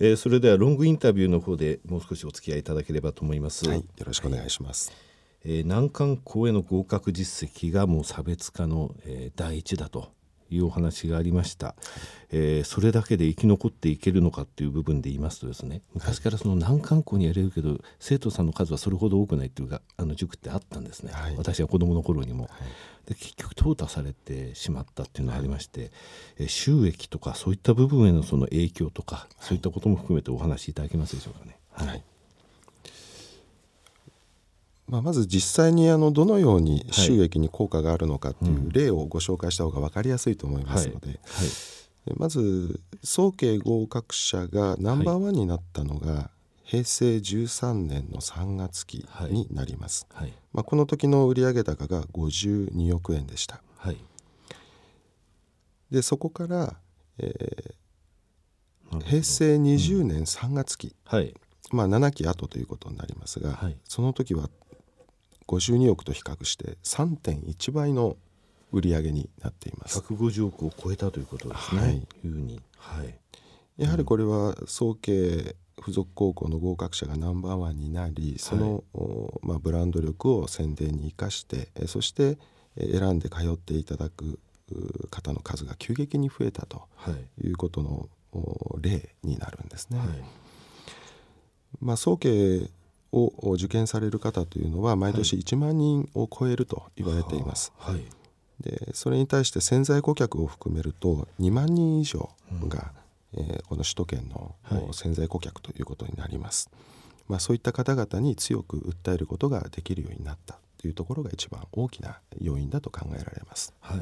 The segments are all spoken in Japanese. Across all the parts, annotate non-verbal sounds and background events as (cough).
えー、それではロングインタビューの方でもう少しお付き合いいただければと思います。はい、よろしくお願いします。はい、えー、難関校への合格実績がもう差別化の、えー、第一だというお話がありました、えー、それだけで生き残っていけるのかっていう部分で言いますとですね昔からその難関校にやれるけど生徒さんの数はそれほど多くないっていうかあの塾ってあったんですね、はい、私は子どもの頃にも。はい、で結局淘汰されてしまったっていうのがありまして、はい、え収益とかそういった部分へのその影響とか、そういったことも含めてお話しいただけますでしょうかね。はいまあ、まず実際にあのどのように収益に効果があるのかっていう例をご紹介した方が分かりやすいと思いますので、はいはい、まず早慶合格者がナンバーワンになったのが平成13年の3月期になります、はい、まあ、この時の売上高が52億円でした、でそこから、えー、平成20年3月期、うん、まあ、7期後ということになりますが、その時は52億と比較して3.1倍の売り上げになっています。150億を超えたということですね、はい、いうに、はい、やはりこれは早慶附属高校の合格者がナンバーワンになりその、はい、まあ、ブランド力を宣伝に生かしてそして選んで通っていただく方の数が急激に増えたとい。うことの例になるんですね。はい、まあ、早慶を受験される方というのは毎年1万人を超えると言われています。はい、でそれに対して潜在顧客を含めると2万人以上が、うん、えー、この首都圏の潜在顧客ということになります。まあ、そういった方々に強く訴えることができるようになったというところが一番大きな要因だと考えられます。はい、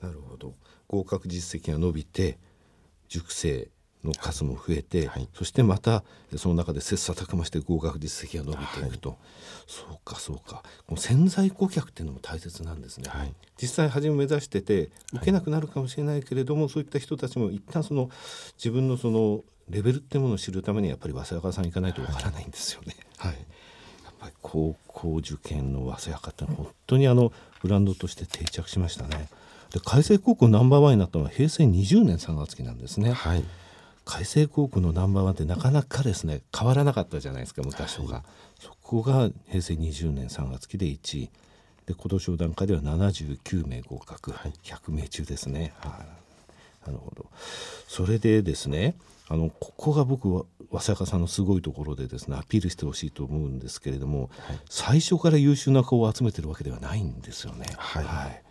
なるほど合格実績が伸びて塾生の数も増えて、はい、そしてまたその中で切磋琢磨して合格実績が伸びていくと、はい、そうかそうか。この潜在顧客っていうのも大切なんですね、はい、実際初め目指してて受けなくなるかもしれないけれども、そういった人たちも一旦その自分のそのレベルっていうものを知るためにやっぱり早稲川さん行かないとわからないんですよね。はい、やっぱり高校受験の早稲川って本当にあのブランドとして定着しましたね。で海星高校ナンバーワンになったのは平成20年3月期なんですね。はい海星航空のナンバーワンってなかなかですね変わらなかったじゃないですか昔とか、はい、そこが平成20年3月期で1位。で今年の段階では79名合格、はい、100名中ですね、はい、なるほど。それでですねあのここが僕は早坂さんのすごいところでですねアピールしてほしいと思うんですけれども、はい、最初から優秀な子を集めてるわけではないんですよね。はい、はい、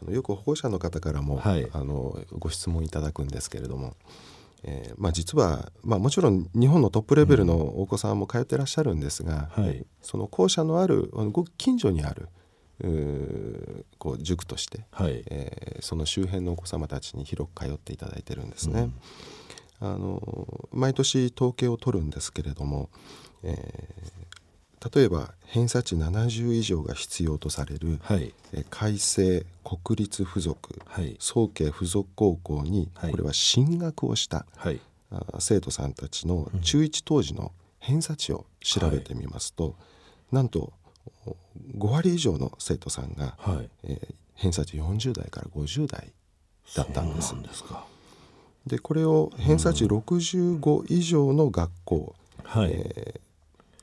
あのよく保護者の方からも、はい、あのご質問いただくんですけれどもえーまあ、実は、まあ、もちろん日本のトップレベルのお子さんも通ってらっしゃるんですが、うんはい、その校舎のあるごく近所にあるこう塾として、はい、えー、その周辺のお子様たちに広く通っていただいてるんですね。うん、あの毎年統計を取るんですけれども、えー、例えば偏差値70以上が必要とされる、はい、改正国立附属、はい、早慶附属高校に、これは進学をした、はい、生徒さんたちの中1当時の偏差値を調べてみますと、はい、なんと5割以上の生徒さんが、はい、えー、偏差値40代から50代だったんです。でこれを偏差値65以上の学校、はい、えー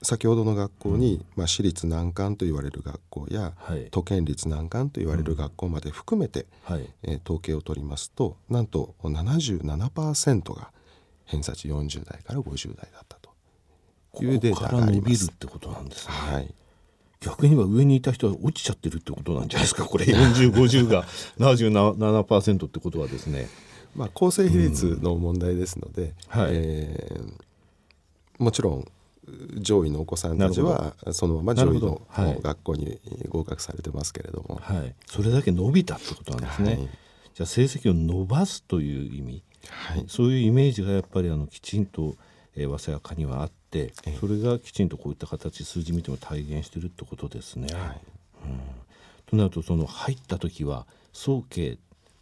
先ほどの学校に、うん、まあ、私立難関と言われる学校や、はい、都県立難関と言われる学校まで含めて、うん、えー、統計を取りますとなんと77%が偏差値40代から50代だったと。いうデータがあります。ってことなんですね。はい。逆には上にいた人は落ちちゃってるってことなんじゃないですか？(laughs) これ4050が77%ってことはですね。まあ構成比率の問題ですので、うんはい、えー、もちろん上位のお子さんたちはそのまま上位の学校に合格されてますけれども、はい、それだけ伸びたってことなんですね。はい、じゃあ成績を伸ばすという意味、はい、そういうイメージがやっぱりあのきちんと、えー、早稲かにはあってそれがきちんとこういった形数字見ても体現してるってことですね。はい。うん、となるとその入った時は早慶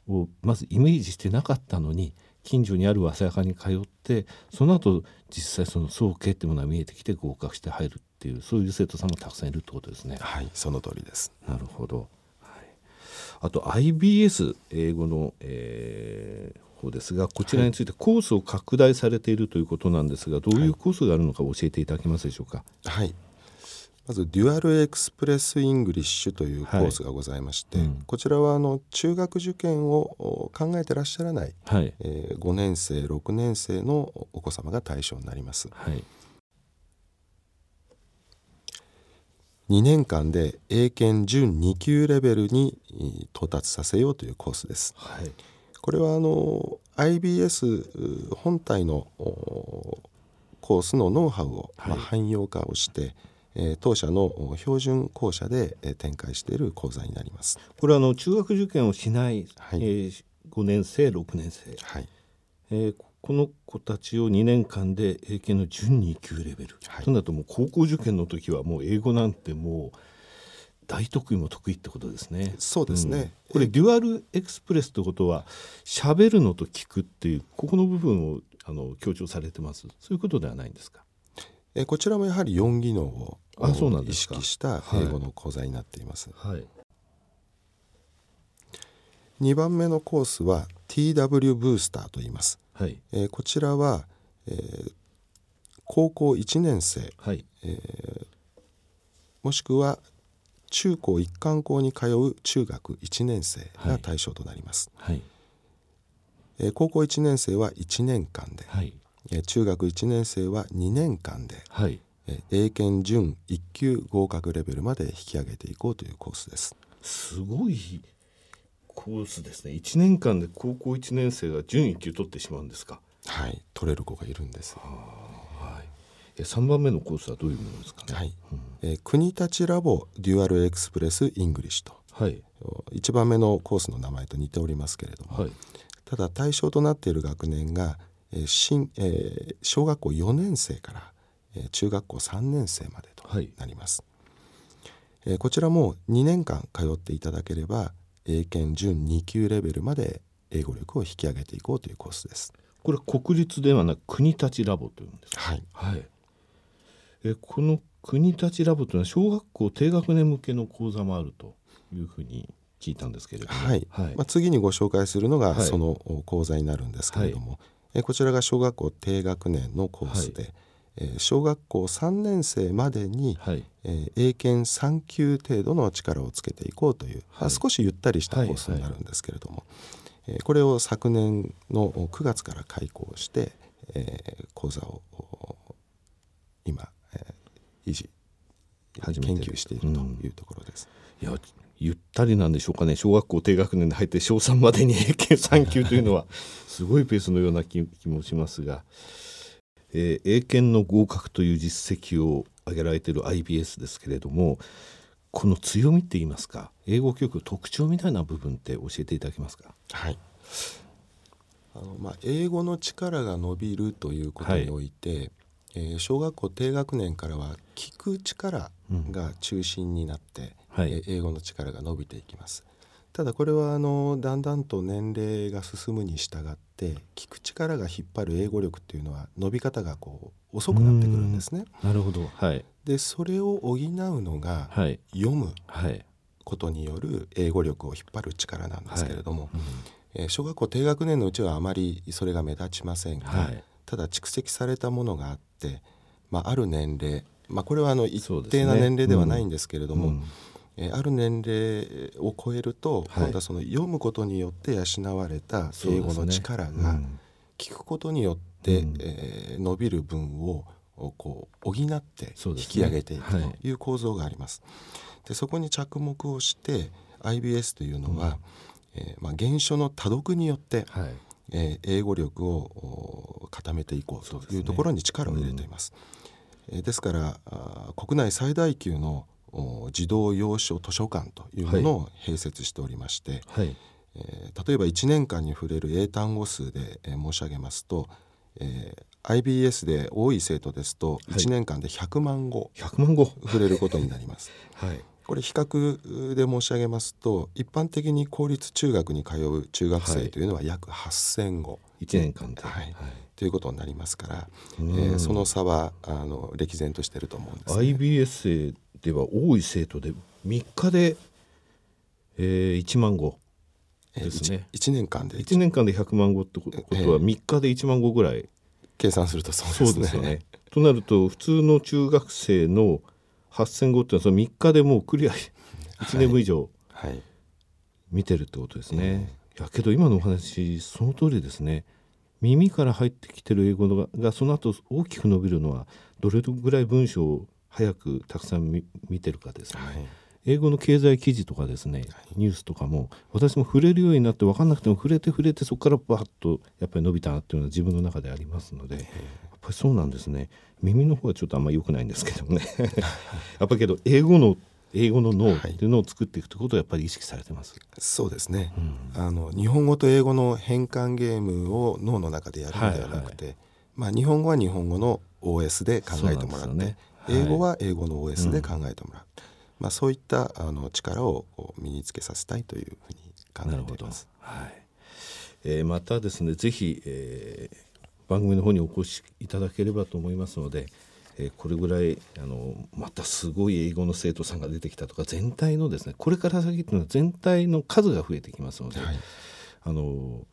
をまずイメージしてなかったのに近所にある早稲かに通ってその後実際その早慶っていうものが見えてきて合格して入るっていうそういう生徒さんもたくさんいるってことですね。はいその通りです。なるほど、はい、あと IBS 英語の、えー、方ですがこちらについてコースを拡大されているということなんですがどういうコースがあるのか教えていただけますでしょうか？はいまずデュアルエクスプレス・イングリッシュというコースがございまして、はい。うん、こちらはあの中学受験を考えてらっしゃらない、はい、えー、5年生6年生のお子様が対象になります。はい。2年間で英検準2級レベルに到達させようというコースです。はい、これはあの IBS 本体のコースのノウハウを、まあ、汎用化をして、え当社の標準校舎で展開している講座になります。これはあの中学受験をしない、はい、えー、5年生6年生、はいえー、この子たちを2年間で英検の準2級レベル、はい、となるともう高校受験の時はもう英語なんてもう大得意も得意ってことですね。そうですね。うん、これデュアルエクスプレスってことは喋るのと聞くっていうここの部分をあの強調されてます。そういうことではないんですか？えこちらもやはり4技能を意識した英語の講座になっています。はい、2番目のコースは TW ブースターと言います。はい、えー、こちらは、えー、高校1年生、はい。えー、もしくは中高一貫校に通う中学1年生が対象となります。はい、えー、高校1年生は1年間で、はい、えー、中学1年生は2年間で、はい。えー、英検準1級合格レベルまで引き上げていこうというコースです。すごいコースですね。1年間で高校1年生が準1級取ってしまうんですか。はい。取れる子がいるんです。はい。3番目のコースはどういうものですかね、はい。うん、えー、国立ラボデュアルエクスプレスイングリッシュと、はい、1番目のコースの名前と似ておりますけれども、はい、ただ対象となっている学年が、えー新えー、小学校4年生から、えー、中学校3年生までとなります、はい、えー、こちらも2年間通っていただければ英検準2級レベルまで英語力を引き上げていこうというコースです。これ国立ではなく国立ラボというんですか？はい。はい。えこの国立ラボというのは小学校低学年向けの講座もあるというふうに聞いたんですけれども、はい、はい、まあ、次にご紹介するのがその講座になるんですけれども、はい、えこちらが小学校低学年のコースで、はい、えー、小学校3年生までに、はい、えー、英検3級程度の力をつけていこうという、はい、少しゆったりしたコースになるんですけれども、えー、これを昨年の9月から開講して、えー、講座を今、えー、維持研究しているというところです。うん、いやゆったりなんでしょうかね。小学校低学年で入って小3までに英検3級 (laughs) というのはすごいペースのような気もしますが。えー、英検の合格という実績を挙げられている IBS ですけれどもこの強みって言いますか英語教育特徴みたいな部分って教えていただけますか？はい。あのまあ、英語の力が伸びるということにおいて、はい、えー、小学校低学年からは聞く力が中心になって、うん、はい、英語の力が伸びていきます。ただこれはあのだんだんと年齢が進むに従って聞く力が引っ張る英語力っていうのは伸び方がこう遅くなってくるんですね。なるほど、はい、でそれを補うのが、はい、読むことによる英語力を引っ張る力なんですけれども、はい。うん、えー、小学校低学年のうちはあまりそれが目立ちませんが、はい、ただ蓄積されたものがあって、まあ、ある年齢、まあ、これはあの一定な年齢ではないんですけれども、えー、ある年齢を超えると、今度はその読むことによって養われた英語の力が聞くことによって、うん、えー、伸びる分をこう補って引き上げていくとい。う構造があります。でそこに着目をして IBS というのは、うん、えー、まあ、原書の多読によって、はい、えー、英語力を固めていこうというところに力を入れています。ですから国内最大級の児童養書図書館というものを併設しておりまして、はい、えー、例えば1年間に触れる英単語数で、えー、申し上げますと、えー、IBS で多い生徒ですと1年間で100万語、はい、100万語。触れることになります。(laughs) はい。これ比較で申し上げますと一般的に公立中学に通う中学生というのは約8,000語、1年間で、はい、はい、ということになりますから、えー、その差はあの歴然としていると思うんです、ね、IBS では多い生徒で3日で、えー、1万語ですね。1, 年間で？1年間で100万語ってことは3日で1万語ぐらい、計算するとそうですね。すよねとなると普通の中学生の8,000語っていうのはその3日でもうクリア1年分以上見てるってことですね。はいはい、いやけど今のお話その通りですね。耳から入ってきてる英語ががその後大きく伸びるのはどれぐらい文章を早くたくさん見てるかですね。はい。英語の経済記事とかですねニュースとかも私も触れるようになって分かんなくても触れて触れてそこからバッとやっぱり伸びたなっていうのは自分の中でありますのでやっぱりそうなんですね。耳の方はちょっとあんまり良くないんですけどもね。(laughs) やっぱりけど英語の英語の脳っていうのを作っていくということをやっぱり意識されてます。そうですね、うん、あの日本語と英語の変換ゲームを脳の中でやるのではなくて、はいはい、まあ、日本語は日本語の OS で考えてもらって、ねはい、英語は英語の OS で考えてもらう、うんまあ、そういったあの力を身につけさせたいというふうに考えています。はい。えー、またですねぜひ、えー、番組の方にお越しいただければと思いますので、えー、これぐらいあのまたすごい英語の生徒さんが出てきたとか全体のですねこれから先っていうのは全体の数が増えてきますので、はい、あの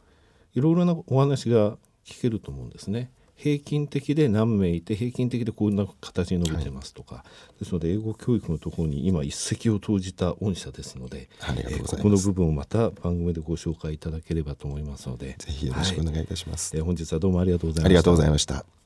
いろいろなお話が聞けると思うんですね。平均的で何名いて平均的でこんな形に伸びてますとか、はい、ですので英語教育のところに今一石を投じた御社ですのでえー、ここの部分をまた番組でご紹介いただければと思いますので。ぜひよろしくお願いいたします、はい、えー、本日はどうもありがとうございました。ありがとうございました